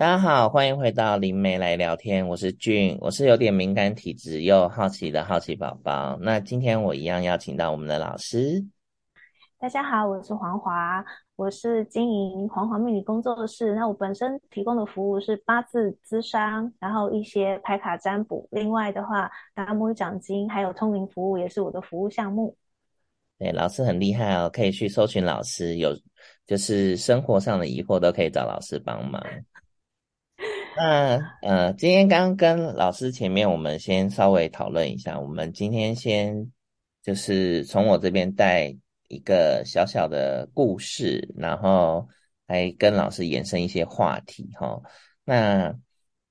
大家好，欢迎回到灵媒来聊天，我是俊，我是有点敏感体质又好奇的好奇宝宝。那今天我一样邀请到我们的老师。大家好，我是黄华，我是经营黄华命理工作室。那我本身提供的服务是八字咨商，然后一些牌卡占卜。另外的话，达摩奖金还有通灵服务也是我的服务项目。对，老师很厉害哦，可以去搜寻老师，有就是生活上的疑惑都可以找老师帮忙。那呃，今天刚跟老师前面，我们先稍微讨论一下。我们今天先就是从我这边带一个小小的故事，然后来跟老师延伸一些话题哈。那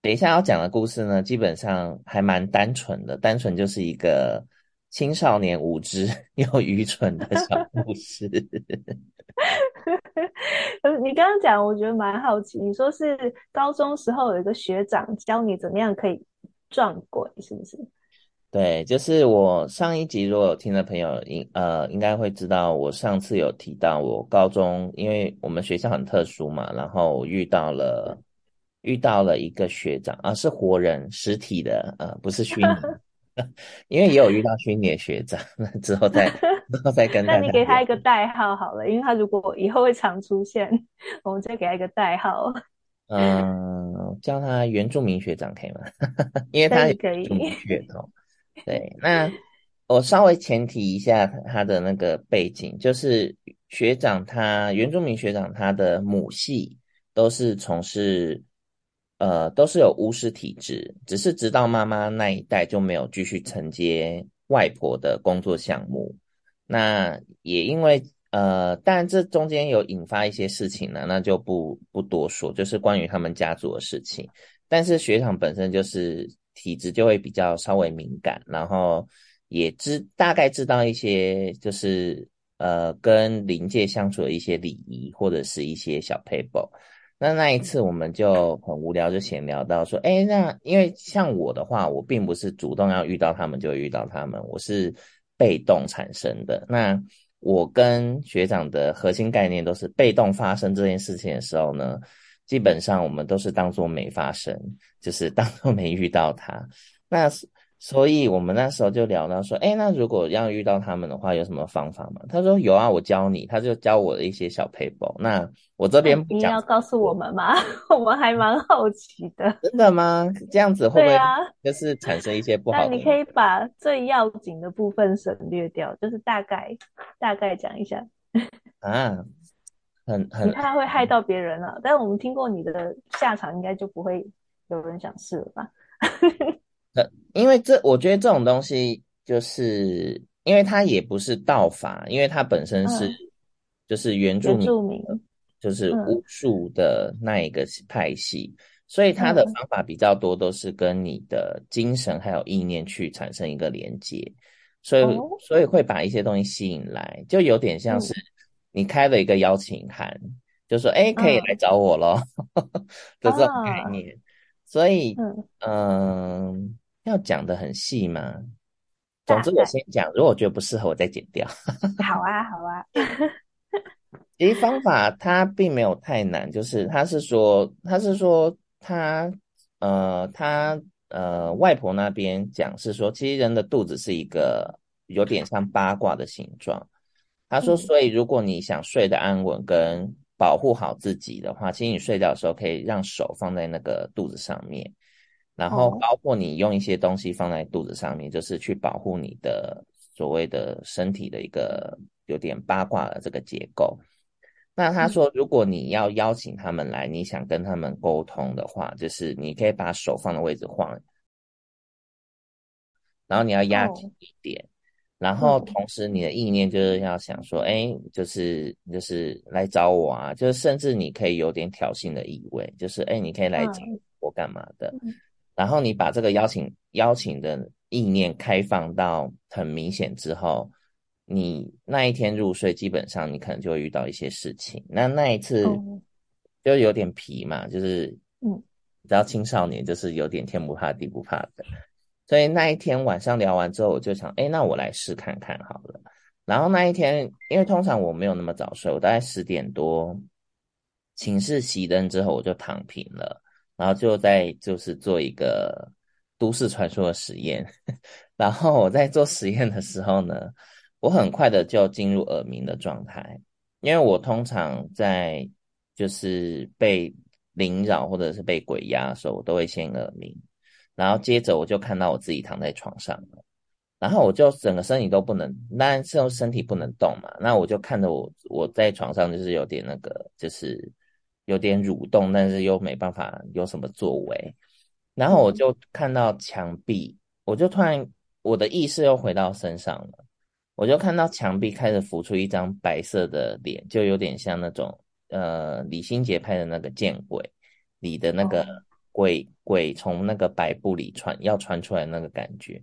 等一下要讲的故事呢，基本上还蛮单纯的，单纯就是一个青少年无知 又愚蠢的小故事。你刚刚讲，我觉得蛮好奇。你说是高中时候有一个学长教你怎么样可以撞鬼，是不是？对，就是我上一集如果有听的朋友，应呃应该会知道，我上次有提到我高中，因为我们学校很特殊嘛，然后遇到了遇到了一个学长啊，是活人实体的，呃，不是虚拟。因为也有遇到虚拟的学长，那之后再 之后再跟他。那你给他一个代号好了，因为他如果以后会常出现，我们再给他一个代号。嗯，叫他原住民学长可以吗？因为他可以。血统。对，那我稍微前提一下他的那个背景，就是学长他原住民学长他的母系都是从事。呃，都是有巫师体质，只是直到妈妈那一代就没有继续承接外婆的工作项目。那也因为呃，当然这中间有引发一些事情呢，那就不不多说，就是关于他们家族的事情。但是学长本身就是体质就会比较稍微敏感，然后也知大概知道一些就是呃跟灵界相处的一些礼仪或者是一些小撇步。那那一次我们就很无聊，就闲聊到说，哎，那因为像我的话，我并不是主动要遇到他们就遇到他们，我是被动产生的。那我跟学长的核心概念都是被动发生这件事情的时候呢，基本上我们都是当做没发生，就是当做没遇到他。那。所以我们那时候就聊到说，哎，那如果要遇到他们的话，有什么方法吗？他说有啊，我教你。他就教我的一些小撇步。那我这边不要告诉我们吗？我们还蛮好奇的。真的吗？这样子会不会就是产生一些不好的？那你可以把最要紧的部分省略掉，就是大概大概讲一下。啊，很 很，你怕会害到别人了，啊。但是我们听过你的下场，应该就不会有人想试了吧？因为这，我觉得这种东西，就是因为它也不是道法，因为它本身是就是原住民，就是巫术的那一个派系，所以它的方法比较多，都是跟你的精神还有意念去产生一个连接，所以所以会把一些东西吸引来，就有点像是你开了一个邀请函，就说哎，可以来找我咯 的这种概念，所以嗯。要讲的很细吗？总之我先讲，如果我觉得不适合，我再剪掉。好啊，好啊。其实方法它并没有太难，就是他是说，他是说他呃他呃外婆那边讲是说，其实人的肚子是一个有点像八卦的形状。他说，所以如果你想睡得安稳跟保护好自己的话，其实你睡觉的时候可以让手放在那个肚子上面。然后包括你用一些东西放在肚子上面，oh. 就是去保护你的所谓的身体的一个有点八卦的这个结构。那他说，如果你要邀请他们来，你想跟他们沟通的话，就是你可以把手放的位置晃，然后你要压紧一点，oh. 然后同时你的意念就是要想说，哎，就是就是来找我啊，就是甚至你可以有点挑衅的意味，就是哎，你可以来找我干嘛的。Oh. 然后你把这个邀请邀请的意念开放到很明显之后，你那一天入睡，基本上你可能就会遇到一些事情。那那一次就有点皮嘛，就是嗯，你知道青少年就是有点天不怕地不怕的。所以那一天晚上聊完之后，我就想，哎，那我来试看看好了。然后那一天，因为通常我没有那么早睡，我大概十点多寝室熄灯之后，我就躺平了。然后就在就是做一个都市传说的实验。然后我在做实验的时候呢，我很快的就进入耳鸣的状态，因为我通常在就是被灵扰或者是被鬼压的时候，我都会先耳鸣，然后接着我就看到我自己躺在床上了。然后我就整个身体都不能，当然是用身体不能动嘛。那我就看着我我在床上，就是有点那个，就是有点蠕动，但是又没办法有什么作为。然后我就看到墙壁，我就突然我的意识又回到身上了。我就看到墙壁开始浮出一张白色的脸，就有点像那种呃李心洁拍的那个《见鬼》里的那个鬼鬼从那个白布里穿要穿出来那个感觉。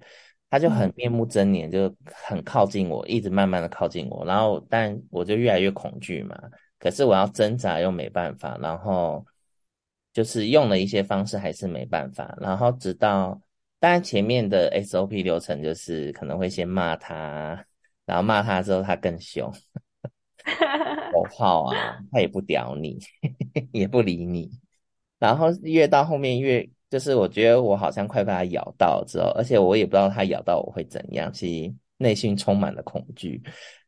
他就很面目狰狞，就很靠近我，一直慢慢的靠近我，然后但我就越来越恐惧嘛。可是我要挣扎又没办法，然后就是用了一些方式还是没办法，然后直到当然前面的 SOP 流程就是可能会先骂他，然后骂他之后他更凶，火炮啊，他也不屌你，也不理你，然后越到后面越。就是我觉得我好像快被它咬到之后，而且我也不知道它咬到我会怎样，其实内心充满了恐惧。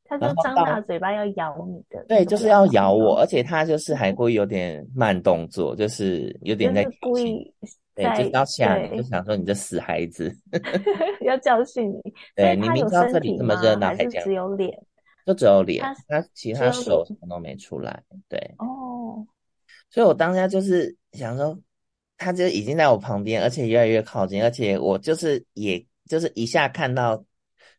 它就张大嘴巴要咬你的，对，就是要咬我，而且他就是还故意有点慢动作，就是有点在故意，对，就是要吓你，就想说你这死孩子，要教训你。对，你明知道这里这么热闹，还只有脸，就只有脸，他其他手什么都没出来。对，哦，所以我当下就是想说。他就已经在我旁边，而且越来越靠近，而且我就是，也就是一下看到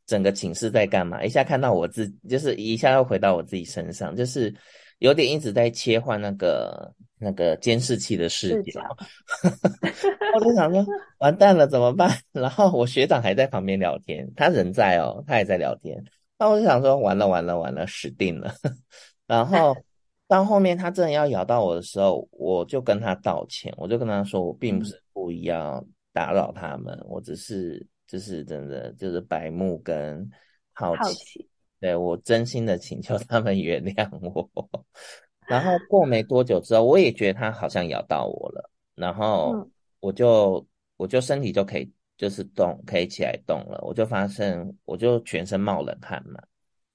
整个寝室在干嘛，一下看到我自，就是一下又回到我自己身上，就是有点一直在切换那个那个监视器的视角。我就想说，完蛋了，怎么办？然后我学长还在旁边聊天，他人在哦，他也在聊天。那我就想说，完了完了完了，死定了。然后。到后面他真的要咬到我的时候，我就跟他道歉，我就跟他说，我并不是故意要打扰他们，嗯、我只是就是真的就是白目跟好奇，好奇对，我真心的请求他们原谅我。然后过没多久之后，我也觉得他好像咬到我了，然后我就我就身体就可以就是动，可以起来动了，我就发现我就全身冒冷汗嘛。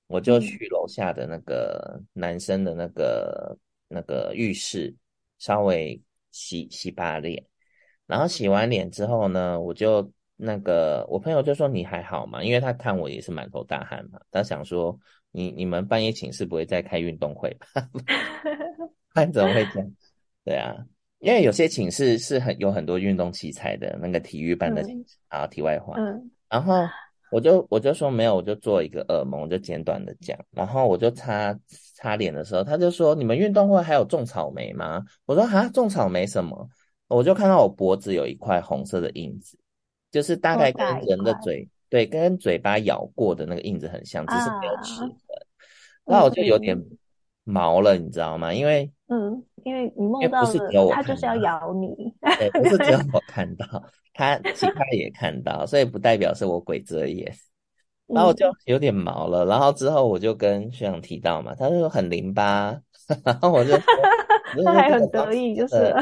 我就去楼下的那个男生的那个那个浴室，稍微洗洗把脸，然后洗完脸之后呢，我就那个我朋友就说，你还好吗？因为他看我也是满头大汗嘛，他想说，你你们半夜寝室不会再开运动会吧？他怎么会这样？对啊，因为有些寝室是很有很多运动器材的，那个体育班的寝室啊。题外话，嗯，然后。我就我就说没有，我就做一个噩梦，我就简短的讲，然后我就擦擦脸的时候，他就说，你们运动会还有种草莓吗？我说啊，种草莓什么？我就看到我脖子有一块红色的印子，就是大概跟人的嘴对，跟嘴巴咬过的那个印子很像，只是没有齿痕。那、啊、我就有点毛了，你知道吗？因为嗯，因为你梦到的他就是要咬你，对，不是只有 我看到。他其他也看到，所以不代表是我鬼遮眼，然后我就有点毛了。然后之后我就跟学长提到嘛，他就说很灵巴，然后我就 他还很得意，就是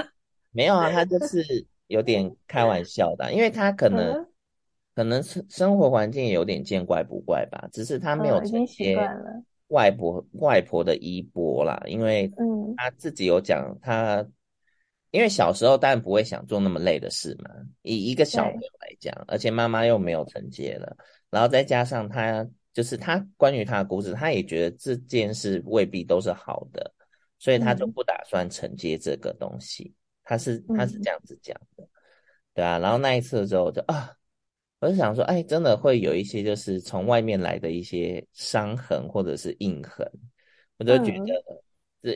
没有啊，他就是有点开玩笑的，因为他可能、嗯、可能生生活环境也有点见怪不怪吧，只是他没有承接外婆、嗯、外婆的衣钵啦，因为嗯。他自己有讲他。因为小时候当然不会想做那么累的事嘛，以一个小朋友来讲，而且妈妈又没有承接了，然后再加上他就是他关于他的故事，他也觉得这件事未必都是好的，所以他就不打算承接这个东西。嗯、他是他是这样子讲的，嗯、对啊。然后那一次之后就啊，我就想说，哎，真的会有一些就是从外面来的一些伤痕或者是印痕，我就觉得。嗯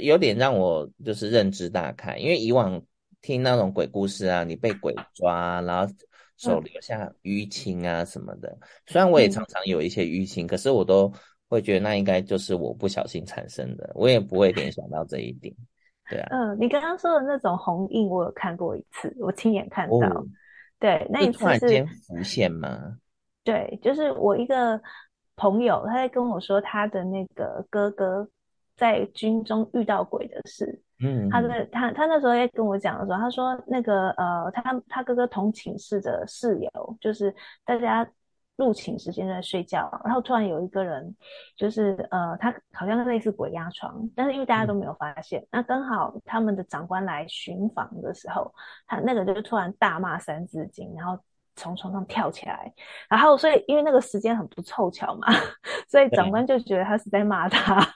有点让我就是认知大开，因为以往听那种鬼故事啊，你被鬼抓，然后手留下淤青啊什么的。嗯、虽然我也常常有一些淤青，嗯、可是我都会觉得那应该就是我不小心产生的，我也不会联想到这一点。对啊，嗯，你刚刚说的那种红印，我有看过一次，我亲眼看到。哦、对，那一次是浮现吗？对，就是我一个朋友，他在跟我说他的那个哥哥。在军中遇到鬼的事，嗯，他的他他那时候也跟我讲的时候，他说那个呃，他他哥哥同寝室的室友，就是大家入寝时间在睡觉，然后突然有一个人，就是呃，他好像是类似鬼压床，但是因为大家都没有发现，嗯、那刚好他们的长官来巡房的时候，他那个就突然大骂三字经，然后从床上跳起来，然后所以因为那个时间很不凑巧嘛，所以长官就觉得他是在骂他。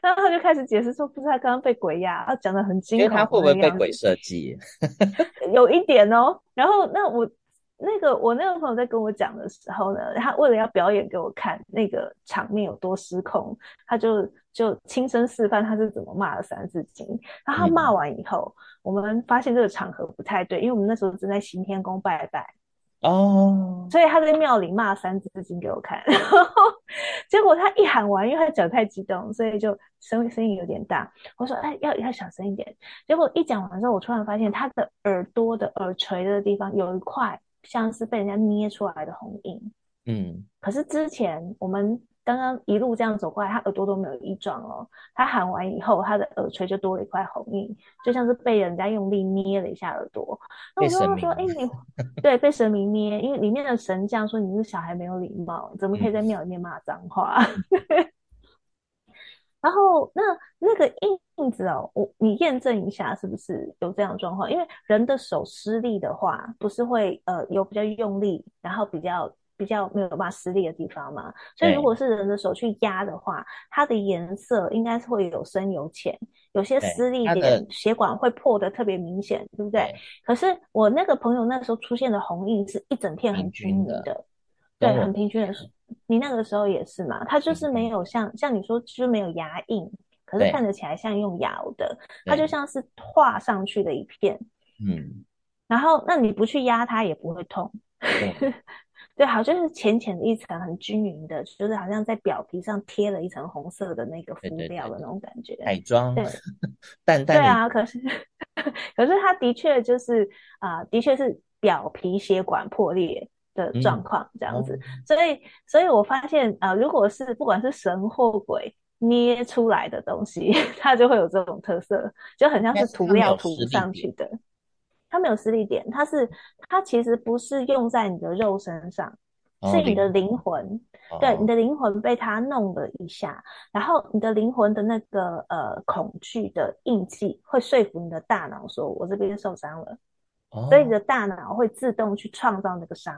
然后他就开始解释说，不是他刚刚被鬼压，他讲的很惊恐。因为他会不会被鬼设计？有一点哦。然后那我那个我那个朋友在跟我讲的时候呢，他为了要表演给我看那个场面有多失控，他就就亲身示范他是怎么骂的三字经。然后他骂完以后，嗯、我们发现这个场合不太对，因为我们那时候正在行天宫拜拜。哦，oh. 所以他在庙里骂三字经给我看，然后结果他一喊完，因为他讲太激动，所以就声声音有点大。我说：“哎，要要小声一点。”结果一讲完之后，我突然发现他的耳朵的耳垂的地方有一块像是被人家捏出来的红印。嗯，可是之前我们。刚刚一路这样走过来，他耳朵都没有异状哦。他喊完以后，他的耳垂就多了一块红印，就像是被人家用力捏了一下耳朵。那我就说：“哎，你 对被神明捏，因为里面的神将说你是小孩没有礼貌，怎么可以在庙里面骂脏话？”嗯、然后那那个印子哦，我你验证一下是不是有这样的状况？因为人的手施力的话，不是会呃有比较用力，然后比较。比较没有办法施力的地方嘛，所以如果是人的手去压的话，它的颜色应该是会有深有浅，有些施力点血管会破的特别明显，对，不对？对，可是我那个朋友那时候出现的红印是一整片很均匀的，的对，很平均的。你那个时候也是嘛？它就是没有像、嗯、像你说，就是没有牙印，可是看得起来像用咬的，它就像是画上去的一片。嗯，然后那你不去压它也不会痛。对 对，好，就是浅浅的一层，很均匀的，就是好像在表皮上贴了一层红色的那个敷料的那种感觉。彩妆，对，淡淡。对啊，可是，可是它的确就是啊、呃，的确是表皮血管破裂的状况这样子。所以，所以我发现啊、呃，如果是不管是神或鬼捏出来的东西，它就会有这种特色，就很像是涂料涂上去的。它没有实力点，它是它其实不是用在你的肉身上，哦、是你的灵魂，哦、对，你的灵魂被它弄了一下，然后你的灵魂的那个呃恐惧的印记会说服你的大脑说，我这边受伤了，哦、所以你的大脑会自动去创造那个伤。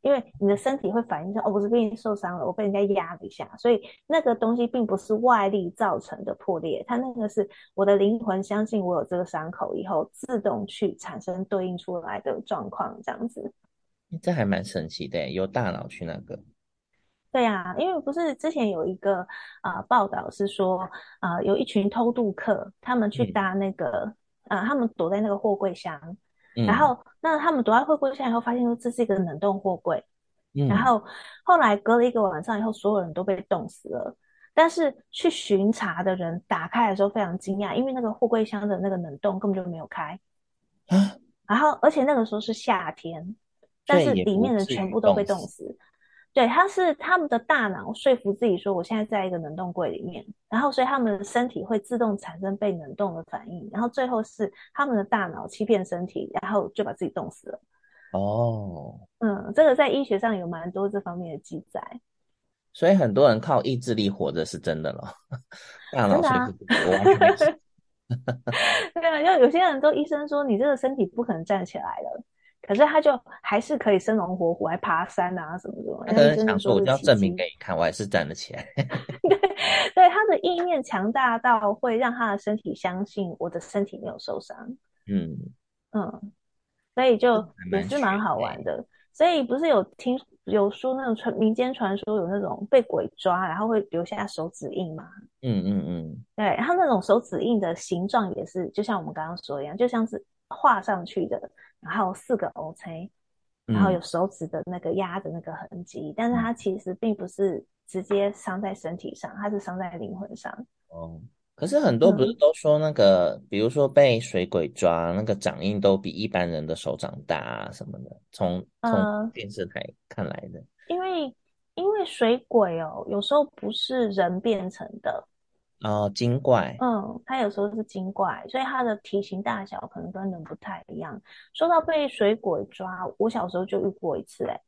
因为你的身体会反应说，哦，我这边受伤了，我被人家压了一下，所以那个东西并不是外力造成的破裂，它那个是我的灵魂相信我有这个伤口以后，自动去产生对应出来的状况，这样子。这还蛮神奇的，由大脑去那个。对呀、啊，因为不是之前有一个啊、呃、报道是说啊、呃，有一群偷渡客，他们去搭那个啊、嗯呃，他们躲在那个货柜箱。然后，那他们躲在货柜下以后，发现说这是一个冷冻货柜。嗯、然后后来隔了一个晚上以后，所有人都被冻死了。但是去巡查的人打开的时候非常惊讶，因为那个货柜箱的那个冷冻根本就没有开。啊、然后，而且那个时候是夏天，但是里面的全部都被冻死。对，他是他们的大脑说服自己说，我现在在一个冷冻柜里面，然后所以他们的身体会自动产生被冷冻的反应，然后最后是他们的大脑欺骗身体，然后就把自己冻死了。哦，嗯，这个在医学上有蛮多这方面的记载。所以很多人靠意志力活着是真的了，大脑说服。对啊，因为有些人都医生说，你这个身体不可能站起来了。可是他就还是可以生龙活虎，还爬山啊什么什么。他可能想说，我就要证明给你看，我还是站得起来。对，对，他的意念强大到会让他的身体相信我的身体没有受伤。嗯嗯，所以就也是蛮好玩的。所以不是有听有说那种传民间传说有那种被鬼抓，然后会留下手指印吗？嗯嗯嗯，对，他那种手指印的形状也是，就像我们刚刚说一样，就像是画上去的。然后四个 O C，然后有手指的那个压的那个痕迹，嗯、但是它其实并不是直接伤在身体上，它是伤在灵魂上。哦，可是很多不是都说那个，嗯、比如说被水鬼抓，那个掌印都比一般人的手掌大啊什么的，从从电视台看来的。呃、因为因为水鬼哦，有时候不是人变成的，哦，精怪。嗯，它有时候是精怪，所以它的体型大小可能跟人不太一样。说到被水鬼抓，我小时候就遇过一次、欸，哎。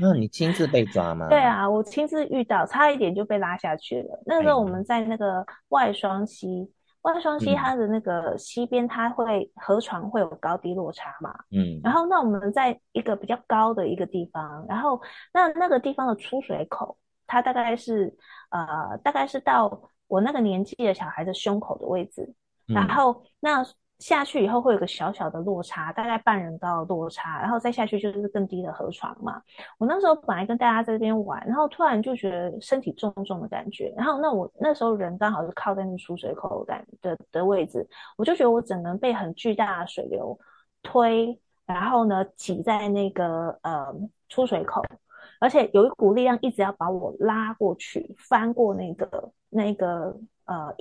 那你亲自被抓吗？对啊，我亲自遇到，差一点就被拉下去了。那时候我们在那个外双溪，外双溪它的那个溪边，它会河床会有高低落差嘛。嗯。然后那我们在一个比较高的一个地方，然后那那个地方的出水口，它大概是呃，大概是到我那个年纪的小孩的胸口的位置。然后那。下去以后会有个小小的落差，大概半人高的落差，然后再下去就是更低的河床嘛。我那时候本来跟大家在这边玩，然后突然就觉得身体重重的感觉，然后那我那时候人刚好是靠在那出水口的的的位置，我就觉得我整个人被很巨大的水流推，然后呢挤在那个呃出水口，而且有一股力量一直要把我拉过去，翻过那个那个呃，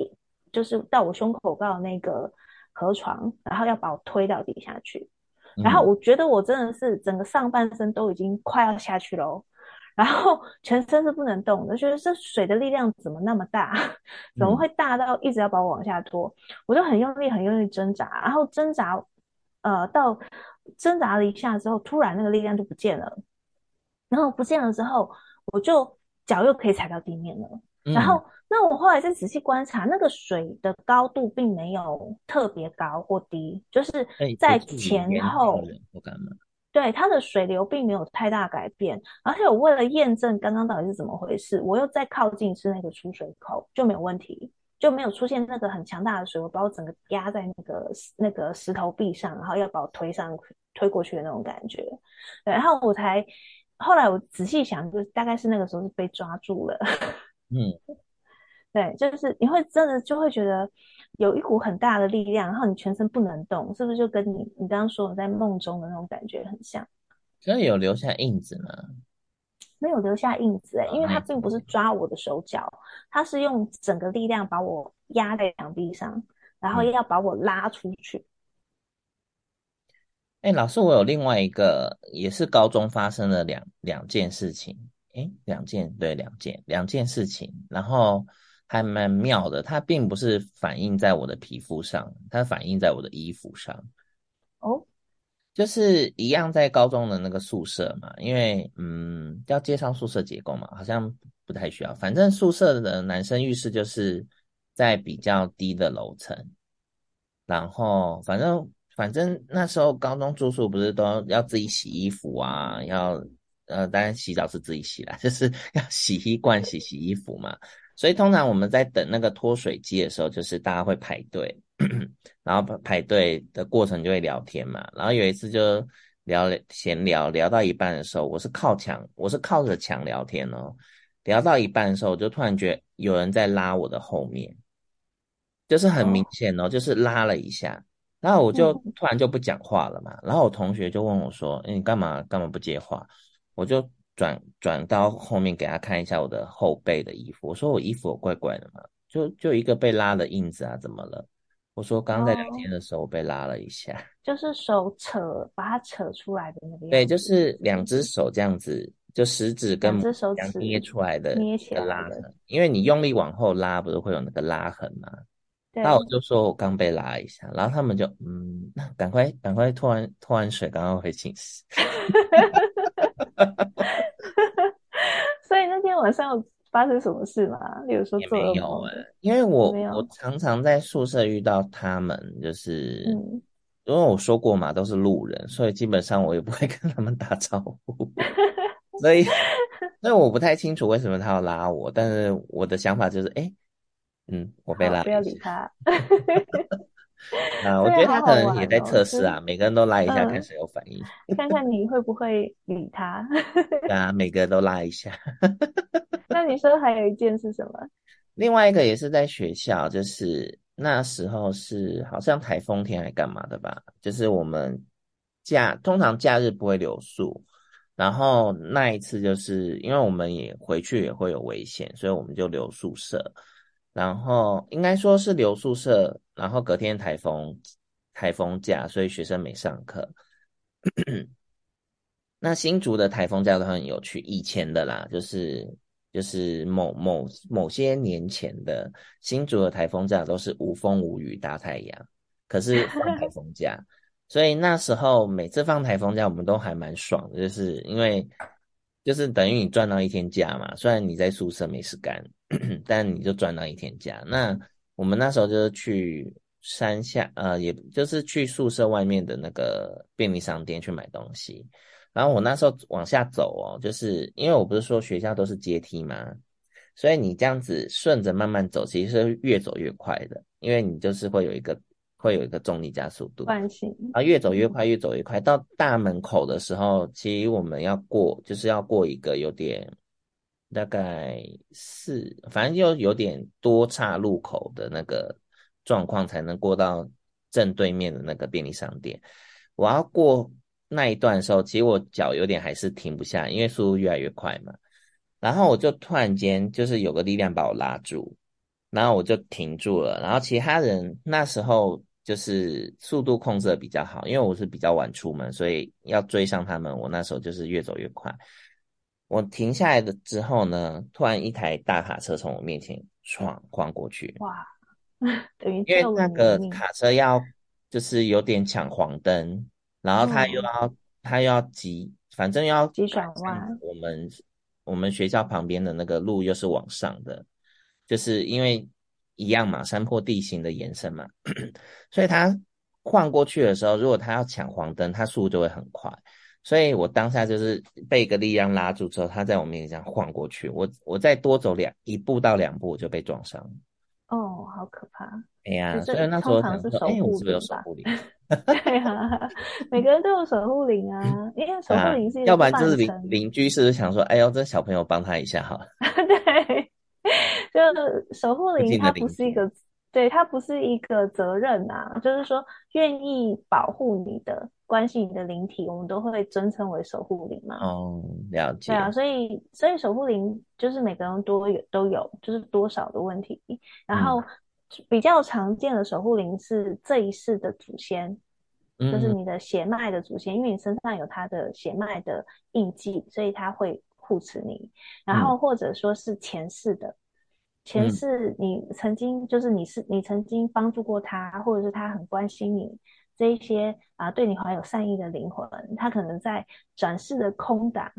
就是到我胸口高的那个。河床，然后要把我推到底下去，然后我觉得我真的是整个上半身都已经快要下去了，然后全身是不能动的，觉得这水的力量怎么那么大，怎么会大到一直要把我往下拖？我就很用力，很用力挣扎，然后挣扎，呃，到挣扎了一下之后，突然那个力量就不见了，然后不见了之后，我就脚又可以踩到地面了，然后。那我后来再仔细观察，那个水的高度并没有特别高或低，就是在前后，对，它的水流并没有太大改变。而且我为了验证刚刚到底是怎么回事，我又再靠近是那个出水口，就没有问题，就没有出现那个很强大的水，我把我整个压在那个那个石头壁上，然后要把我推上推过去的那种感觉。对，然后我才后来我仔细想，就大概是那个时候是被抓住了。嗯。对，就是你会真的就会觉得有一股很大的力量，然后你全身不能动，是不是就跟你你刚刚说的在梦中的那种感觉很像？真的有留下印子吗？没有留下印子哎，因为他并不是抓我的手脚，他是用整个力量把我压在墙壁上，然后要把我拉出去。哎、嗯，老师，我有另外一个也是高中发生的两两件事情，哎，两件对两件两件事情，然后。还蛮妙的，它并不是反映在我的皮肤上，它反映在我的衣服上。哦，就是一样在高中的那个宿舍嘛，因为嗯，要介绍宿舍结构嘛，好像不太需要。反正宿舍的男生浴室就是在比较低的楼层，然后反正反正那时候高中住宿不是都要自己洗衣服啊，要呃，当然洗澡是自己洗啦，就是要洗衣罐洗洗衣服嘛。所以通常我们在等那个脱水机的时候，就是大家会排队，然后排队的过程就会聊天嘛。然后有一次就聊闲聊，聊到一半的时候，我是靠墙，我是靠着墙聊天哦。聊到一半的时候，我就突然觉得有人在拉我的后面，就是很明显哦，就是拉了一下，然后我就突然就不讲话了嘛。然后我同学就问我说：“欸，你干嘛干嘛不接话？”我就。转转到后面给他看一下我的后背的衣服，我说我衣服有怪怪的嘛，就就一个被拉的印子啊，怎么了？我说刚刚在聊天的时候我被拉了一下，哦、就是手扯把它扯出来的那个。对，就是两只手这样子，就食指跟两只手捏出来的捏起来的拉痕，因为你用力往后拉，不是会有那个拉痕吗？对。那我就说我刚被拉一下，然后他们就嗯，赶快赶快拖完拖完水，刚刚回寝室。所以那天晚上有发生什么事吗？例如说做没有？因为我我常常在宿舍遇到他们，就是、嗯、因为我说过嘛，都是路人，所以基本上我也不会跟他们打招呼。所以，所以我不太清楚为什么他要拉我，但是我的想法就是，哎、欸，嗯，我被拉，不要理他。啊，我觉得他可能也在测试啊，每个人都拉一下，看谁有反应，嗯，看看你会不会理他。对啊，每个人都拉一下。那你说还有一件是什么？另外一个也是在学校，就是那时候是好像台风天还干嘛的吧？就是我们假通常假日不会留宿，然后那一次就是因为我们也回去也会有危险，所以我们就留宿舍。然后应该说是留宿舍，然后隔天台风，台风假，所以学生没上课。那新竹的台风假都很有趣，以前的啦，就是就是某某某些年前的新竹的台风假都是无风无雨大太阳，可是放台风假，所以那时候每次放台风假，我们都还蛮爽的，就是因为就是等于你赚到一天假嘛，虽然你在宿舍没事干，但你就赚到一天假。那我们那时候就是去山下，呃，也就是去宿舍外面的那个便利商店去买东西。然后我那时候往下走哦，就是因为我不是说学校都是阶梯嘛，所以你这样子顺着慢慢走，其实是越走越快的，因为你就是会有一个会有一个重力加速度，惯性啊，越走越快，越走越快。到大门口的时候，其实我们要过，就是要过一个有点大概四，反正就有点多岔路口的那个状况，才能过到正对面的那个便利商店。我要过。那一段的时候，其实我脚有点还是停不下，因为速度越来越快嘛。然后我就突然间就是有个力量把我拉住，然后我就停住了。然后其他人那时候就是速度控制的比较好，因为我是比较晚出门，所以要追上他们，我那时候就是越走越快。我停下来的之后呢，突然一台大卡车从我面前闯晃过去。哇，等于因为那个卡车要就是有点抢黄灯。然后他又要，他又要急，反正要急转弯。我们我们学校旁边的那个路又是往上的，就是因为一样嘛，山坡地形的延伸嘛，所以他晃过去的时候，如果他要抢黄灯，他速度就会很快。所以我当下就是被一个力量拉住之后，他在我面前这样晃过去，我我再多走两一步到两步，我就被撞伤。哦，好可怕！哎呀，所以那时候想说，哎，我是不是有守护灵？对啊，每个人都有守护灵啊，因为守护灵是啊、要不然就是邻邻居是不是想说，哎呦，这小朋友帮他一下哈。对，就守护灵，它不是一个，对，它不是一个责任啊，就是说愿意保护你的、关系你的灵体，我们都会尊称为守护灵嘛。哦，了解。对啊，所以所以守护灵就是每个人都有都有，就是多少的问题，然后。嗯比较常见的守护灵是这一世的祖先，嗯，就是你的血脉的祖先，因为你身上有他的血脉的印记，所以他会护持你。然后或者说是前世的，前世你曾经就是你是你曾经帮助过他，或者是他很关心你这一些啊，对你怀有善意的灵魂，他可能在转世的空档，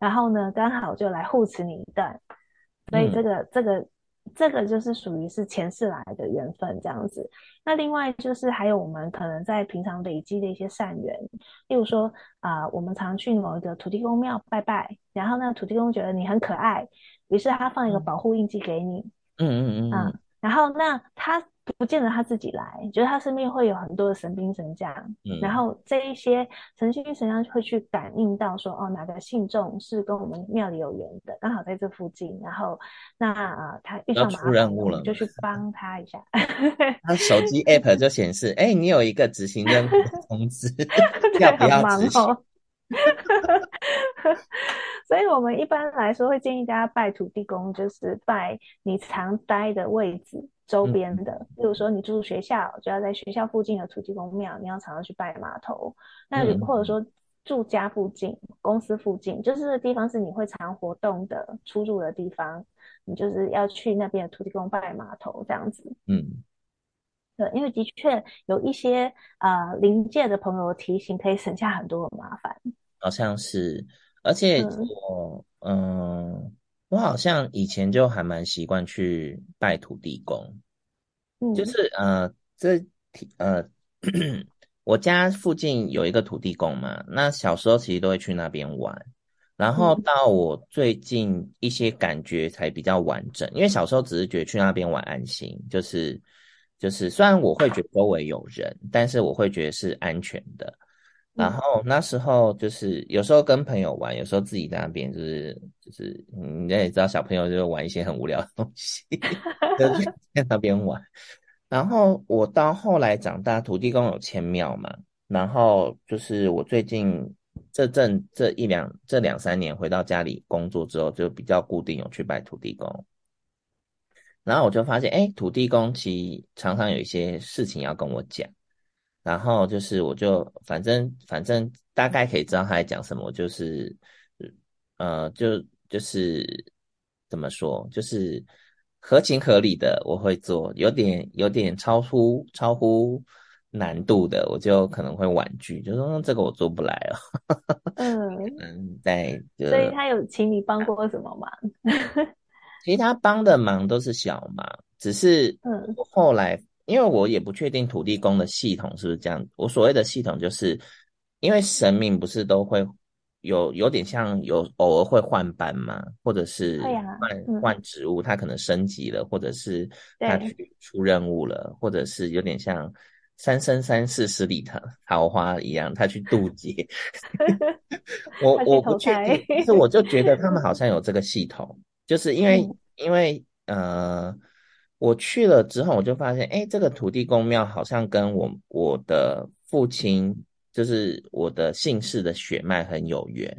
然后呢刚好就来护持你一段，所以这个、嗯、这个。这个就是属于是前世来的缘分这样子。那另外就是还有我们可能在平常累积的一些善缘，例如说啊、呃，我们常去某一个土地公庙拜拜，然后那个土地公觉得你很可爱，于是他放一个保护印记给你。嗯嗯嗯啊，然后那他。不见得他自己来，就是他身边会有很多的神兵神将，嗯，然后这一些神兵神将会去感应到说，哦，哪个信众是跟我们庙里有缘的，刚好在这附近，然后那啊，他遇上麻烦，任务了，就去 帮他一下。他手机 app 就显示，哎，你有一个执行任务的 通知，要不要执行？所以我们一般来说会建议大家拜土地公，就是拜你常待的位置。周边的，比如说你住学校，就要在学校附近的土地公庙，你要常常去拜码头。那或者说住家附近、公司附近，就是这个地方是你会常活动的、出入的地方，你就是要去那边的土地公拜码头这样子。嗯，对，因为的确有一些呃临界的朋友提醒，可以省下很多的麻烦。好像是，而且我嗯。嗯我好像以前就还蛮习惯去拜土地公，嗯，就是呃，这呃，我家附近有一个土地公嘛，那小时候其实都会去那边玩，然后到我最近一些感觉才比较完整，因为小时候只是觉得去那边玩安心，就是就是虽然我会觉得周围有人，但是我会觉得是安全的。然后那时候就是有时候跟朋友玩，有时候自己在那边就是就是，你也知道小朋友就玩一些很无聊的东西，在 那边玩。然后我到后来长大，土地公有迁庙嘛，然后就是我最近这阵这一两这两三年回到家里工作之后，就比较固定有去拜土地公。然后我就发现，哎，土地公其实常常有一些事情要跟我讲。然后就是，我就反正反正大概可以知道他在讲什么，就是，呃，就就是怎么说，就是合情合理的我会做，有点有点超乎超乎难度的，我就可能会婉拒，就说这个我做不来哦。嗯嗯，在，所以他有请你帮过什么忙？其实他帮的忙都是小忙，只是嗯，后来。因为我也不确定土地公的系统是不是这样。我所谓的系统，就是因为神明不是都会有有点像有偶尔会换班嘛，或者是换换职务，他可能升级了，或者是他去出任务了，或者是有点像三生三世十里桃桃花一样，他去渡劫。我我不确定，但是我就觉得他们好像有这个系统，就是因为 因为呃。我去了之后，我就发现，哎，这个土地公庙好像跟我我的父亲，就是我的姓氏的血脉很有缘。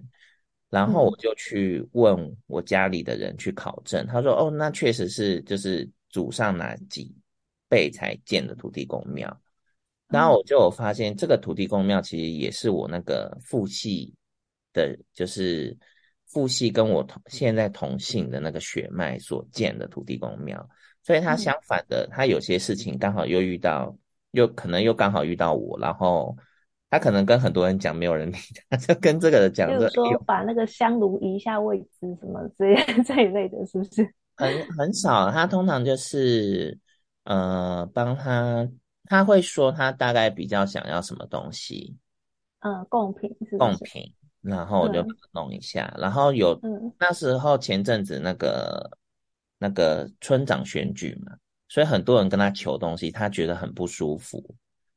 然后我就去问我家里的人去考证，他说，哦，那确实是，就是祖上哪几辈才建的土地公庙。然后我就有发现，这个土地公庙其实也是我那个父系的，就是父系跟我同现在同姓的那个血脉所建的土地公庙。所以他相反的，他有些事情刚好又遇到，又可能又刚好遇到我，然后他可能跟很多人讲，没有人理他，就跟这个人讲，就说把那个香炉移一下位置什么这 这一类的，是不是？很很少，他通常就是呃帮他，他会说他大概比较想要什么东西，嗯，贡品是贡品，然后我就弄一下，嗯、然后有、嗯、那时候前阵子那个。那个村长选举嘛，所以很多人跟他求东西，他觉得很不舒服。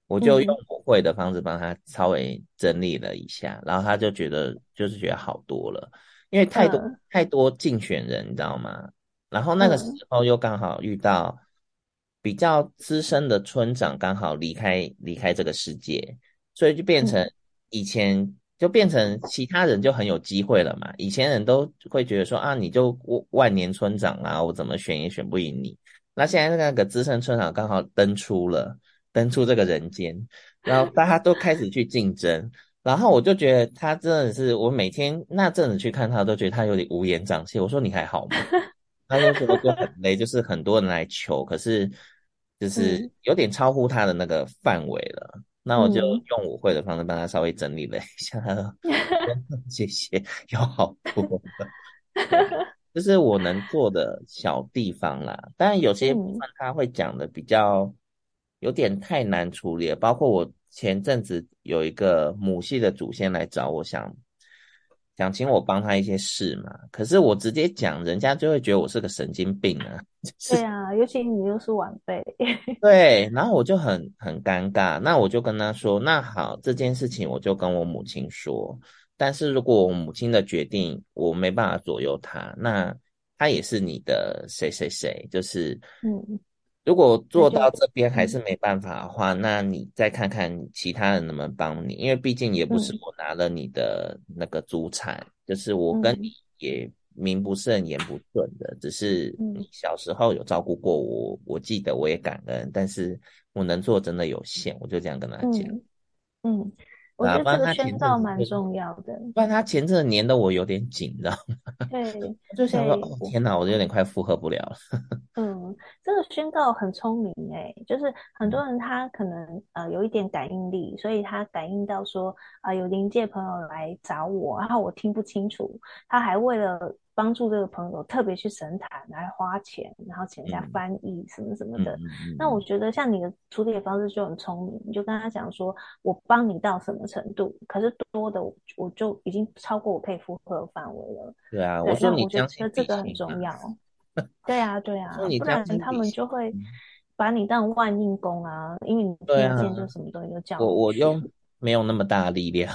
我就用我会的方式帮他稍微整理了一下，嗯、然后他就觉得就是觉得好多了，因为太多、嗯、太多竞选人，你知道吗？然后那个时候又刚好遇到比较资深的村长刚好离开离开这个世界，所以就变成以前。就变成其他人就很有机会了嘛。以前人都会觉得说啊，你就万年村长啊，我怎么选也选不赢你。那现在那个资深村长刚好登出了，登出这个人间，然后大家都开始去竞争。然后我就觉得他真的是，我每天那阵子去看他，都觉得他有点乌烟瘴气。我说你还好吗？他就说就很累，就是很多人来求，可是就是有点超乎他的那个范围了。那我就用我会的方式帮他稍微整理了一下，谢谢，有好多的，这是我能做的小地方啦。当然有些部分他会讲的比较有点太难处理了，包括我前阵子有一个母系的祖先来找我想。想请我帮他一些事嘛，可是我直接讲，人家就会觉得我是个神经病啊。就是、对啊，尤其你又是晚辈。对，然后我就很很尴尬，那我就跟他说，那好，这件事情我就跟我母亲说，但是如果我母亲的决定我没办法左右他，那他也是你的谁谁谁，就是嗯。如果做到这边还是没办法的话，那你再看看其他人能不能帮你，因为毕竟也不是我拿了你的那个祖产，就是我跟你也名不正言不顺的，只是你小时候有照顾过我，我记得我也感恩，但是我能做真的有限，我就这样跟他讲。嗯。我觉得这个宣告蛮重要的，不然他前阵子黏得我有点紧，你知道吗？对，就想说，哦，天哪，我就有点快负荷不了了。嗯，这个宣告很聪明哎，就是很多人他可能呃有一点感应力，所以他感应到说啊、呃、有灵界朋友来找我，然后我听不清楚，他还为了。帮助这个朋友特别去神坛来花钱，然后请人家翻译什么什么的。嗯嗯嗯、那我觉得像你的处理的方式就很聪明，你就跟他讲说，我帮你到什么程度，可是多的我就已经超过我可以负荷的范围了。对啊，对我说你我觉得这个很重要。对啊，对啊，不然他们就会把你当万应公啊，因为你听见就什么东西都叫我、啊。我我又没有那么大力量。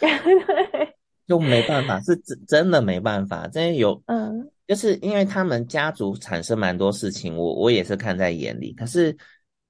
对。就没办法，是真真的没办法。真的有，嗯，就是因为他们家族产生蛮多事情，我我也是看在眼里。可是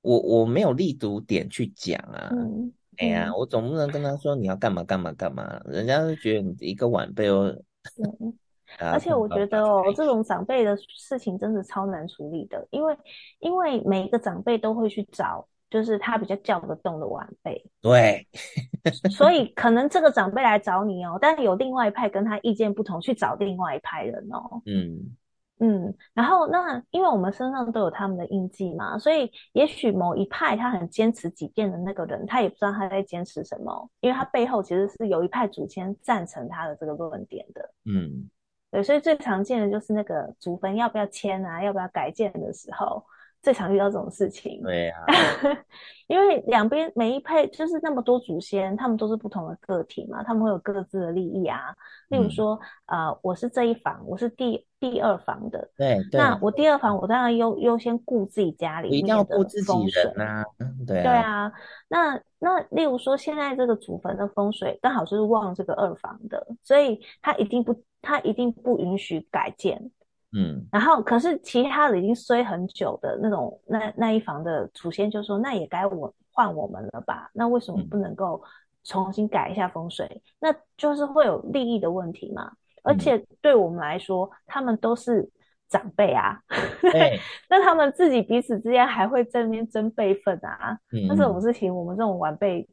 我我没有立足点去讲啊。嗯，哎呀，我总不能跟他说你要干嘛干嘛干嘛，人家就觉得你一个晚辈哦。嗯，而且我觉得哦，这种长辈的事情真的超难处理的，因为因为每一个长辈都会去找。就是他比较叫得动的晚辈，对，所以可能这个长辈来找你哦，但是有另外一派跟他意见不同，去找另外一派人哦。嗯，嗯，然后那因为我们身上都有他们的印记嘛，所以也许某一派他很坚持己见的那个人，他也不知道他在坚持什么，因为他背后其实是有一派祖先赞成他的这个论点的。嗯，对，所以最常见的就是那个祖坟要不要迁啊，要不要改建的时候。最常遇到这种事情，对呀、啊，因为两边每一配就是那么多祖先，他们都是不同的个体嘛，他们会有各自的利益啊。例如说，嗯、呃，我是这一房，我是第第二房的，对，对，那我第二房，我当然优优先顾自己家里一定要顾自己人啊，对啊，对啊。那那例如说，现在这个祖坟的风水刚好就是旺这个二房的，所以他一定不，他一定不允许改建。嗯，然后可是其他的已经衰很久的那种那那一房的祖先就说，那也该我换我们了吧？那为什么不能够重新改一下风水？嗯、那就是会有利益的问题嘛。而且对我们来说，他们都是长辈啊，对 那他们自己彼此之间还会在那边争辈分啊。嗯，那这种事情我们这种晚辈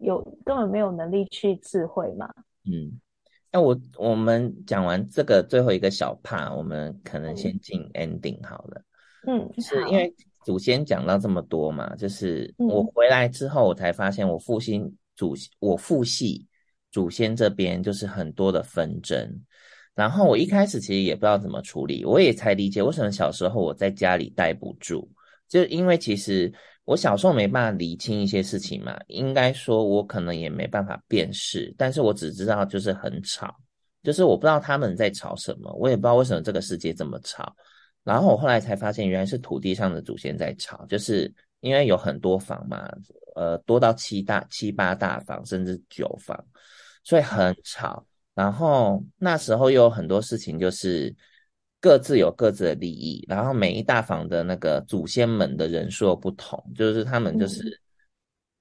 有根本没有能力去智慧嘛。嗯。那我我们讲完这个最后一个小 part，我们可能先进 ending 好了。嗯，就是因为祖先讲到这么多嘛，就是我回来之后，我才发现我父亲祖我父系祖先这边就是很多的纷争。然后我一开始其实也不知道怎么处理，我也才理解为什么小时候我在家里待不住，就因为其实。我小时候没办法理清一些事情嘛，应该说我可能也没办法辨识，但是我只知道就是很吵，就是我不知道他们在吵什么，我也不知道为什么这个世界这么吵。然后我后来才发现，原来是土地上的祖先在吵，就是因为有很多房嘛，呃，多到七大七八大房甚至九房，所以很吵。然后那时候又有很多事情就是。各自有各自的利益，然后每一大房的那个祖先们的人数不同，就是他们就是、嗯、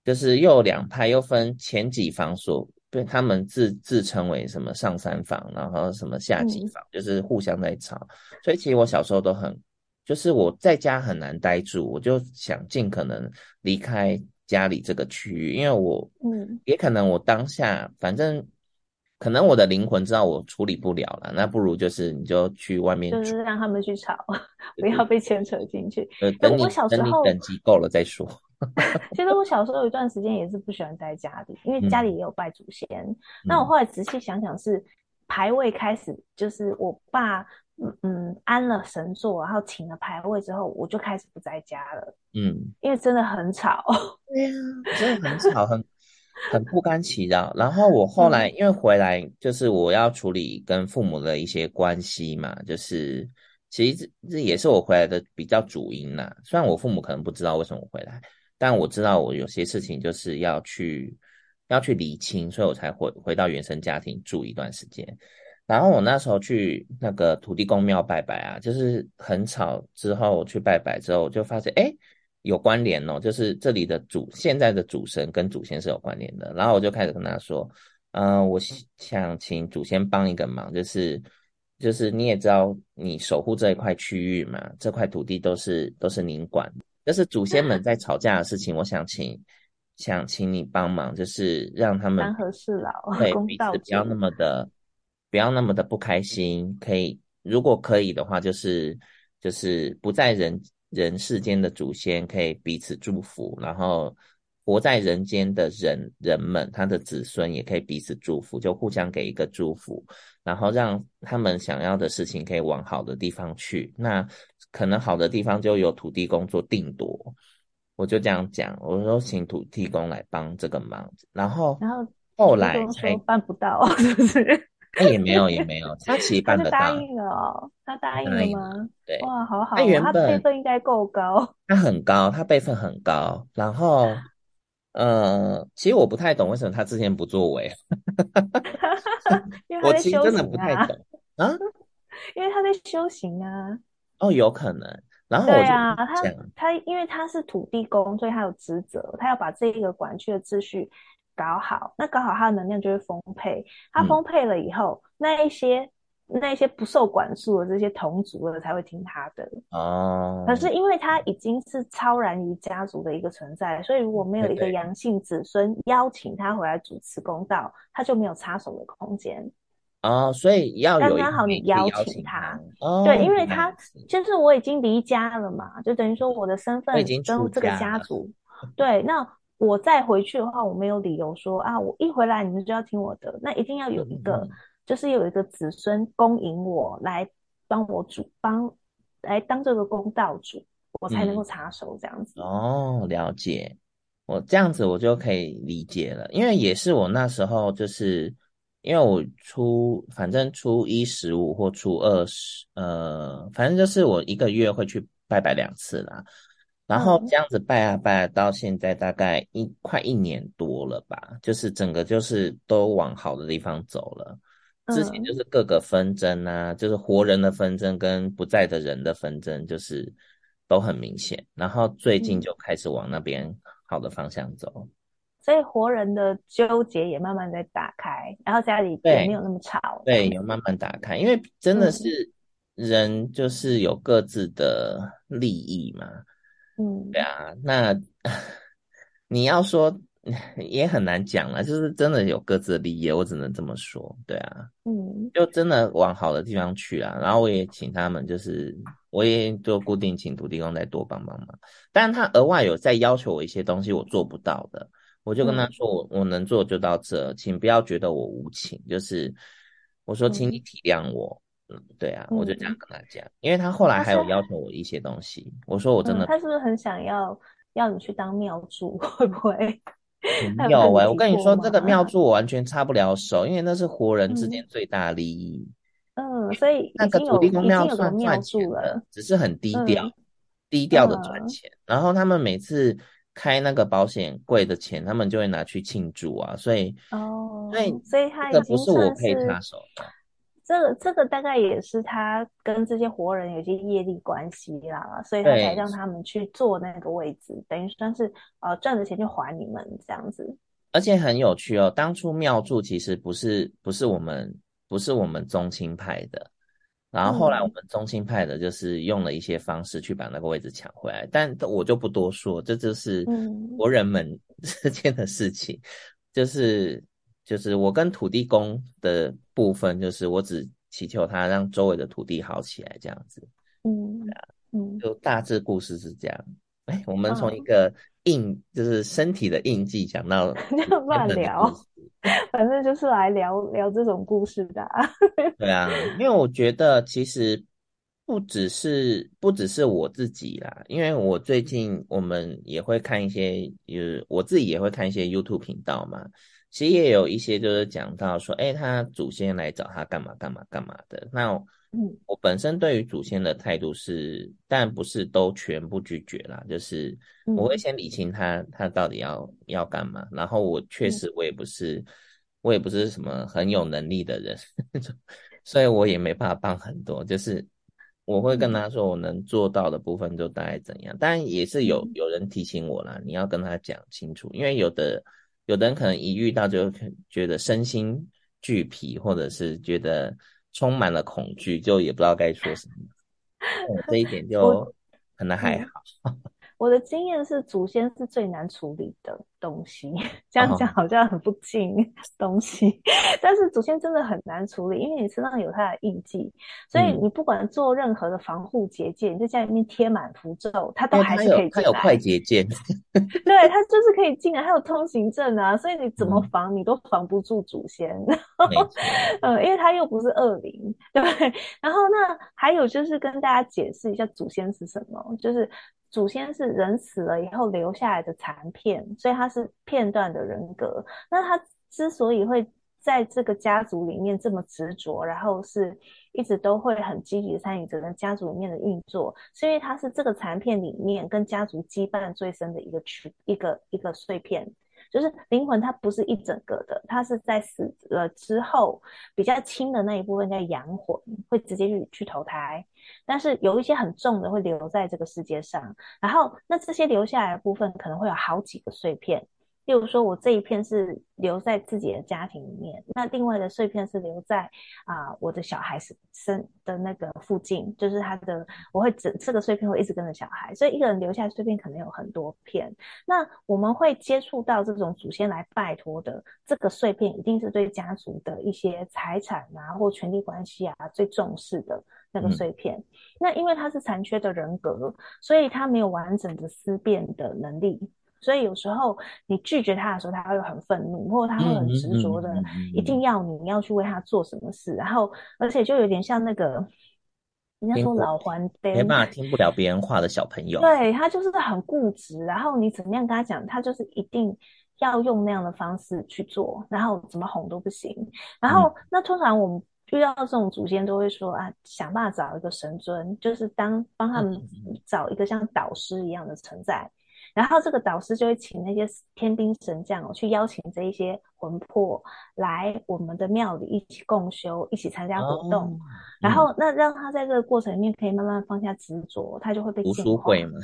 就是又两派，又分前几房所，被他们自自称为什么上三房，然后什么下几房，嗯、就是互相在吵。所以其实我小时候都很，就是我在家很难待住，我就想尽可能离开家里这个区域，因为我嗯，也可能我当下反正。可能我的灵魂知道我处理不了了，那不如就是你就去外面，就是让他们去吵，不要被牵扯进去。等你我小时候等你等级够了再说。其实我小时候有一段时间也是不喜欢待家里，因为家里也有拜祖先。嗯、那我后来仔细想想，是牌位开始，就是我爸嗯嗯安了神座，然后请了牌位之后，我就开始不在家了。嗯，因为真的很吵。对呀、啊，真的很吵，很。很不甘其扰，然后我后来因为回来，就是我要处理跟父母的一些关系嘛，就是其实这也是我回来的比较主因呐。虽然我父母可能不知道为什么我回来，但我知道我有些事情就是要去要去理清，所以我才回回到原生家庭住一段时间。然后我那时候去那个土地公庙拜拜啊，就是很吵。之后去拜拜之后，我就发现哎。诶有关联哦，就是这里的主现在的主神跟祖先是有关联的。然后我就开始跟他说，嗯、呃，我想请祖先帮一个忙，就是就是你也知道，你守护这一块区域嘛，这块土地都是都是您管，就是祖先们在吵架的事情，我想请想请你帮忙，就是让他们三和事佬 对 彼此不要那么的不要那么的不开心，可以如果可以的话，就是就是不在人。人世间的祖先可以彼此祝福，然后活在人间的人人们，他的子孙也可以彼此祝福，就互相给一个祝福，然后让他们想要的事情可以往好的地方去。那可能好的地方就由土地公做定夺。我就这样讲，我说请土地公来帮这个忙，然后然后后来才办不到，是不是？他也没有，也没有，他其实办得到。他答应了哦，他答应了吗？对，哇，好好。他原本他辈分应该够高。他很高，他辈分很高。然后，呃，其实我不太懂为什么他之前不作为。因为他在修行啊、我其实真的不太懂啊，因为他在修行啊。哦，有可能。然后对啊，他他因为他是土地公，所以他有职责，他要把这个管区的秩序。搞好，那搞好他的能量就会丰沛。他丰沛了以后，嗯、那一些那一些不受管束的这些同族的才会听他的。哦。可是因为他已经是超然于家族的一个存在，所以如果没有一个阳性子孙邀请他回来主持公道，他就没有插手的空间。哦，所以要有刚刚好你邀请他，哦、对，因为他就是我已经离家了嘛，就等于说我的身份跟这个家族，对，那我再回去的话，我没有理由说啊，我一回来你们就要听我的，那一定要有一个，嗯、就是有一个子孙恭迎我来帮我主帮来当这个公道主，我才能够插手这样子。嗯、哦，了解，我这样子我就可以理解了，因为也是我那时候就是。因为我初反正初一十五或初二十，呃，反正就是我一个月会去拜拜两次啦。然后这样子拜啊拜啊，到现在大概一快一年多了吧，就是整个就是都往好的地方走了。之前就是各个纷争啊，就是活人的纷争跟不在的人的纷争，就是都很明显。然后最近就开始往那边好的方向走。所以活人的纠结也慢慢在打开，然后家里也没有那么吵。对，有慢慢打开，因为真的是人就是有各自的利益嘛。嗯，对啊，那 你要说 也很难讲了，就是真的有各自的利益，我只能这么说。对啊，嗯，就真的往好的地方去啊。然后我也请他们，就是我也就固定请土地公再多帮帮忙，但是他额外有在要求我一些东西，我做不到的。我就跟他说，我我能做就到这，请不要觉得我无情。就是我说，请你体谅我。嗯，对啊，我就这样跟他讲，因为他后来还有要求我一些东西。我说我真的，他是不是很想要要你去当庙祝？会不会？没有哎，我跟你说，这个庙祝我完全插不了手，因为那是活人之间最大利益。嗯，所以那个土地公庙算赚钱了，只是很低调，低调的赚钱。然后他们每次。开那个保险柜的钱，他们就会拿去庆祝啊，所以哦，所以所以他这不是我可以插手的。这个这个大概也是他跟这些活人有些业力关系啦，所以他才让他们去坐那个位置，等于算是呃赚的钱就还你们这样子。而且很有趣哦，当初庙祝其实不是不是我们不是我们宗亲派的。然后后来我们宗亲派的就是用了一些方式去把那个位置抢回来，但我就不多说，这就是活人们 之间的事情。嗯、就是就是我跟土地公的部分，就是我只祈求他让周围的土地好起来，这样子。嗯，嗯，就大致故事是这样。哎，我们从一个印，哦、就是身体的印记讲到 乱聊。反正就是来聊聊这种故事的啊。对啊，因为我觉得其实不只是不只是我自己啦，因为我最近我们也会看一些，就是我自己也会看一些 YouTube 频道嘛。其实也有一些就是讲到说，哎，他祖先来找他干嘛干嘛干嘛的。那嗯，我本身对于祖先的态度是，但不是都全部拒绝啦，就是我会先理清他他到底要要干嘛。然后我确实我也不是我也不是什么很有能力的人，所以我也没办法帮很多。就是我会跟他说我能做到的部分就大概怎样，但也是有有人提醒我啦，你要跟他讲清楚，因为有的。有的人可能一遇到就觉得身心俱疲，或者是觉得充满了恐惧，就也不知道该说什么。嗯，这一点就可能还好。我的经验是，祖先是最难处理的东西。这样讲好像很不敬东西，哦、但是祖先真的很难处理，因为你身上有他的印记，所以你不管做任何的防护结界，嗯、你在家里面贴满符咒，他都还是可以进来。他有快捷键，对，他就是可以进来，还有通行证啊，所以你怎么防，你都防不住祖先。嗯，嗯，因为他又不是恶灵，对。然后那还有就是跟大家解释一下祖先是什么，就是。祖先是人死了以后留下来的残片，所以他是片段的人格。那他之所以会在这个家族里面这么执着，然后是一直都会很积极参与整个家族里面的运作，是因为他是这个残片里面跟家族羁绊最深的一个区，一个一个碎片。就是灵魂，它不是一整个的，它是在死了之后比较轻的那一部分叫阳魂，会直接去去投胎。但是有一些很重的会留在这个世界上，然后那这些留下来的部分可能会有好几个碎片，例如说，我这一片是留在自己的家庭里面，那另外的碎片是留在啊、呃、我的小孩身的那个附近，就是他的，我会整这个碎片会一直跟着小孩，所以一个人留下的碎片可能有很多片。那我们会接触到这种祖先来拜托的这个碎片，一定是对家族的一些财产啊或权力关系啊最重视的那个碎片。嗯、那因为他是残缺的人格，所以他没有完整的思辨的能力。所以有时候你拒绝他的时候，他会很愤怒，或者他会很执着的，一定要你要去为他做什么事。然后，而且就有点像那个人家说老还灯，没办法听不了别人话的小朋友。对，他就是很固执，然后你怎么样跟他讲，他就是一定要用那样的方式去做，然后怎么哄都不行。然后，嗯、那通常我们遇到这种祖先都会说啊，想办法找一个神尊，就是当帮他们找一个像导师一样的存在。然后这个导师就会请那些天兵神将哦，去邀请这一些魂魄来我们的庙里一起共修，一起参加活动。哦、然后那让他在这个过程里面可以慢慢放下执着，他就会被净化。会嘛？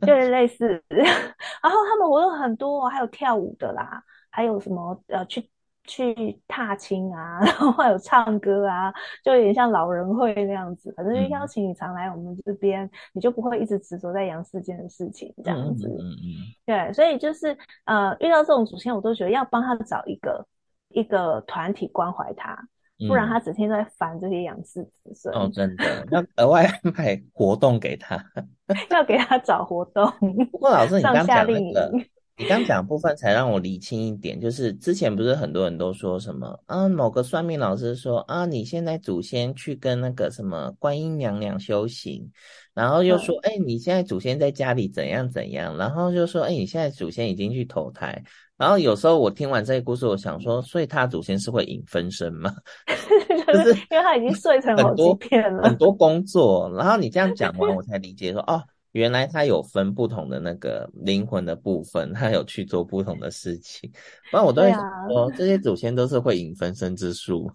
对，类似。然后他们活动很多，还有跳舞的啦，还有什么呃去。去踏青啊，然后还有唱歌啊，就有点像老人会那样子。反正就邀请你常来我们这边，嗯、你就不会一直执着在阳世间的事情这样子。嗯嗯，嗯对，所以就是呃，遇到这种祖先，我都觉得要帮他找一个一个团体关怀他，不然他整天都在烦这些阳世子孙。哦，真的，要额外安排活动给他，要给他找活动。不过老师，你刚讲那个。你刚讲部分才让我理清一点，就是之前不是很多人都说什么啊，某个算命老师说啊，你现在祖先去跟那个什么观音娘娘修行，然后又说，哎、欸，你现在祖先在家里怎样怎样，然后就说，哎、欸，你现在祖先已经去投胎，然后有时候我听完这个故事，我想说，所以他祖先是会引分身吗？就是因为他已经碎成好几片了，很多工作，然后你这样讲完，我才理解说，哦。原来他有分不同的那个灵魂的部分，他有去做不同的事情。不然我都会想说，这些祖先都是会引分身之术，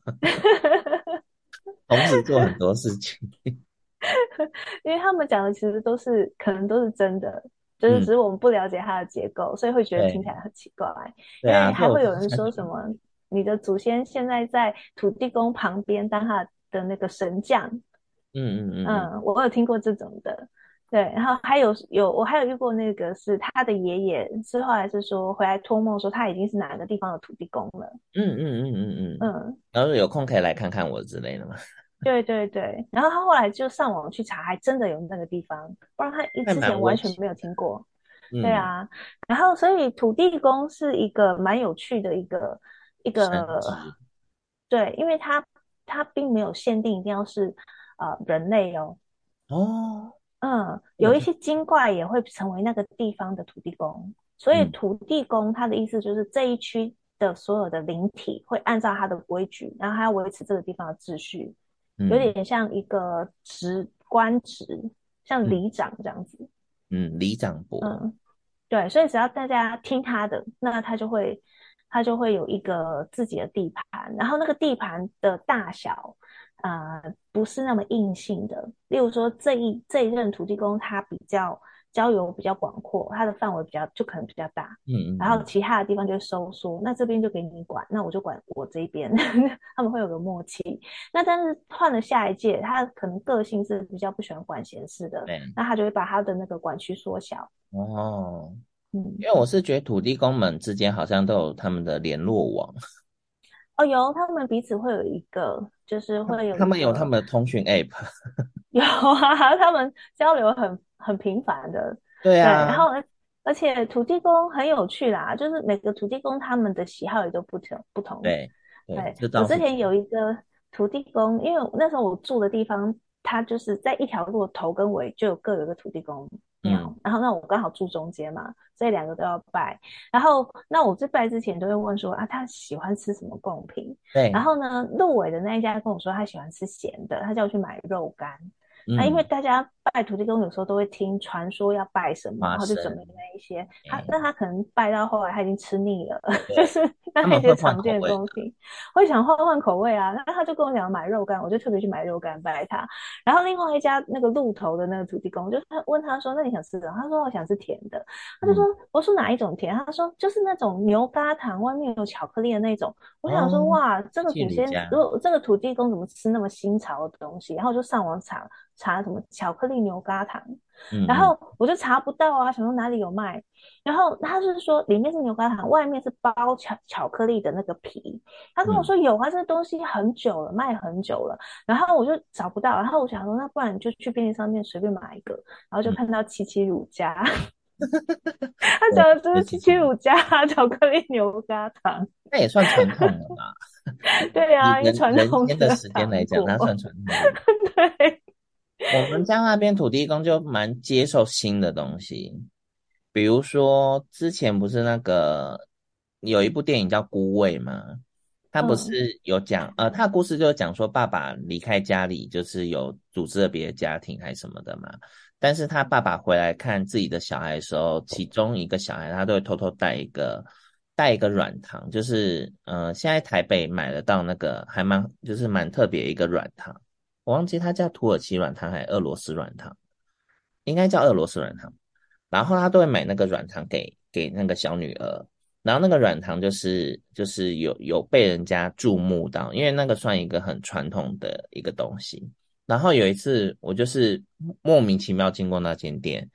同时做很多事情。因为他们讲的其实都是可能都是真的，就是只是我们不了解它的结构，嗯、所以会觉得听起来很奇怪。对因为还会有人说什么，你的祖先现在在土地公旁边当他的那个神将。嗯嗯嗯嗯，我有听过这种的。对，然后还有有我还有遇过那个是他的爷爷，是后来是说回来托梦说他已经是哪个地方的土地公了。嗯嗯嗯嗯嗯嗯。然后有空可以来看看我之类的嘛？对对对，然后他后来就上网去查，还真的有那个地方，不然他一之前完全没有听过。对啊，然后所以土地公是一个蛮有趣的一个一个，对，因为他他并没有限定一定要是呃人类哦。哦。嗯，有一些精怪也会成为那个地方的土地公，嗯、所以土地公他的意思就是这一区的所有的灵体会按照他的规矩，然后他要维持这个地方的秩序，嗯、有点像一个职官职，像里长这样子。嗯，里长伯。嗯，对，所以只要大家听他的，那他就会他就会有一个自己的地盘，然后那个地盘的大小。呃，不是那么硬性的。例如说，这一这一任土地公他比较交友比较广阔，他的范围比较就可能比较大。嗯，嗯，然后其他的地方就收缩，那这边就给你管，那我就管我这边，他们会有个默契。那但是换了下一届，他可能个性是比较不喜欢管闲事的，对那他就会把他的那个管区缩小。哦，嗯，因为我是觉得土地公们之间好像都有他们的联络网。哦，有，他们彼此会有一个，就是会有他们有他们的通讯 App，有啊，他们交流很很频繁的，对啊，对，然后而且土地公很有趣啦，就是每个土地公他们的喜好也都不同不同，对对，对我之前有一个土地公，因为那时候我住的地方，他就是在一条路头跟尾就有各有一个土地公。嗯，然后那我刚好住中间嘛，所以两个都要拜。然后那我在拜之前都会问说啊，他喜欢吃什么贡品？对。然后呢，入围的那一家跟我说他喜欢吃咸的，他叫我去买肉干。那、嗯啊、因为大家拜土地公有时候都会听传说要拜什么，然后就准备那一些。他那他可能拜到后来他已经吃腻了，就 是那些常见的东西，会想换换口味啊。那他就跟我讲买肉干，我就特别去买肉干拜他。然后另外一家那个鹿头的那个土地公，就他问他说：“那你想吃什么？”他说：“我想吃甜的。”他就说：“嗯、我说哪一种甜？”他说：“就是那种牛轧糖，外面有巧克力的那种。”我想说：“哇，这个祖先，如果这个土地公怎么吃那么新潮的东西？”然后我就上网查查什么巧克力牛轧糖。然后我就查不到啊，想说哪里有卖。然后他是说里面是牛轧糖，外面是包巧巧克力的那个皮。他跟我说有啊，这个东西很久了，卖很久了。然后我就找不到，然后我想说那不然你就去便利商店随便买一个。然后就看到七七乳加，他讲的就是七七乳加巧克力牛轧糖，那也算传统了吧？对啊，以传统的时间来讲，那算传统。对。我们家那边土地公就蛮接受新的东西，比如说之前不是那个有一部电影叫《孤味》吗？他不是有讲、嗯、呃，他的故事就是讲说爸爸离开家里，就是有组织了别的家庭还是什么的嘛。但是他爸爸回来看自己的小孩的时候，其中一个小孩他都会偷偷带一个带一个软糖，就是呃，现在台北买得到那个还蛮就是蛮特别一个软糖。我忘记它叫土耳其软糖还是俄罗斯软糖，应该叫俄罗斯软糖。然后他都会买那个软糖给给那个小女儿，然后那个软糖就是就是有有被人家注目到，因为那个算一个很传统的一个东西。然后有一次我就是莫名其妙经过那间店，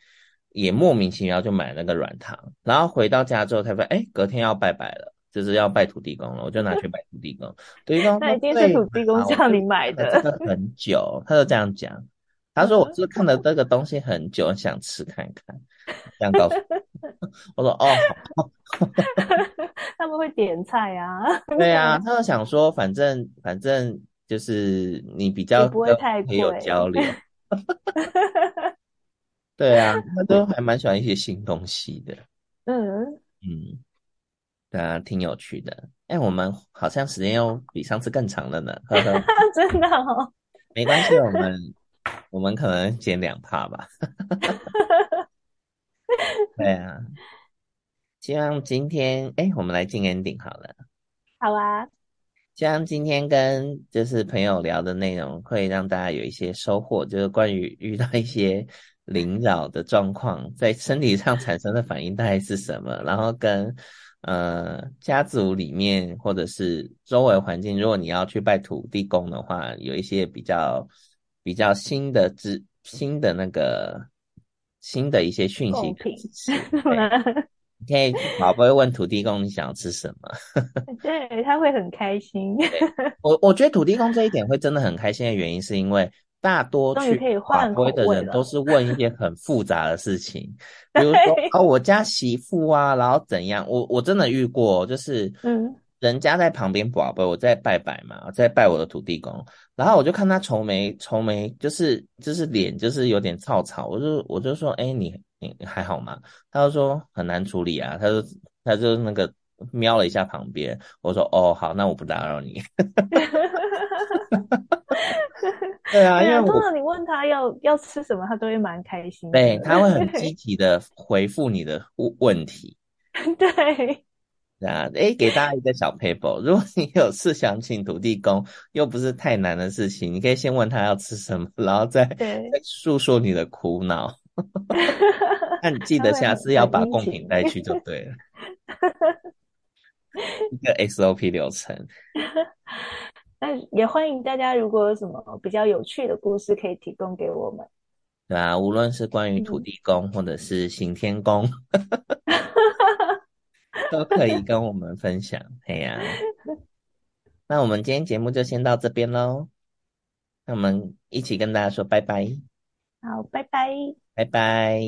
也莫名其妙就买那个软糖，然后回到家之后才发现，哎，隔天要拜拜了。就是要拜土地公了，我就拿去拜土地公。土地公，那一定是土地公叫你买的。这个很久，他就这样讲。他说：“我是看了这个东西很久，想吃看看。”这样告诉我。我说：“哦，好。”他们会点菜啊。对啊，他就想说，反正反正就是你比较不会太贵，有交流。对啊，他都还蛮喜欢一些新东西的。嗯嗯。啊，挺有趣的。哎、欸，我们好像时间又比上次更长了呢。呵呵 真的哦，没关系，我们我们可能减两帕吧。对啊，希望今天哎、欸，我们来进 ending 好了。好啊。希望今天跟就是朋友聊的内容会让大家有一些收获，就是关于遇到一些灵扰的状况，在身体上产生的反应大概是什么，然后跟。呃，家族里面或者是周围环境，如果你要去拜土地公的话，有一些比较比较新的知新的那个新的一些讯息。你可以宝贝问土地公你想要吃什么？对，他会很开心。我我觉得土地公这一点会真的很开心的原因，是因为。大多去法规的人都是问一些很复杂的事情，比如说哦，我家媳妇啊，然后怎样？我我真的遇过，就是嗯，人家在旁边宝贝，我在拜拜嘛，在拜我的土地公，然后我就看他愁眉愁眉，就是就是脸就是有点燥燥，我就我就说，哎，你你还好吗？他就说很难处理啊，他就他就那个瞄了一下旁边，我说哦好，那我不打扰你。对啊，因为通常你问他要要吃什么，他都会蛮开心的。对，他会很积极的回复你的问问题。对，对啊，诶，给大家一个小 paper，如果你有事想请土地公，又不是太难的事情，你可以先问他要吃什么，然后再再诉说你的苦恼。那你记得下次要把贡品带去就对了。一个 SOP 流程。那也欢迎大家，如果有什么比较有趣的故事，可以提供给我们。对啊，无论是关于土地公，或者是行天宫，都可以跟我们分享。哎呀，那我们今天节目就先到这边喽。那我们一起跟大家说拜拜。好，拜拜，拜拜。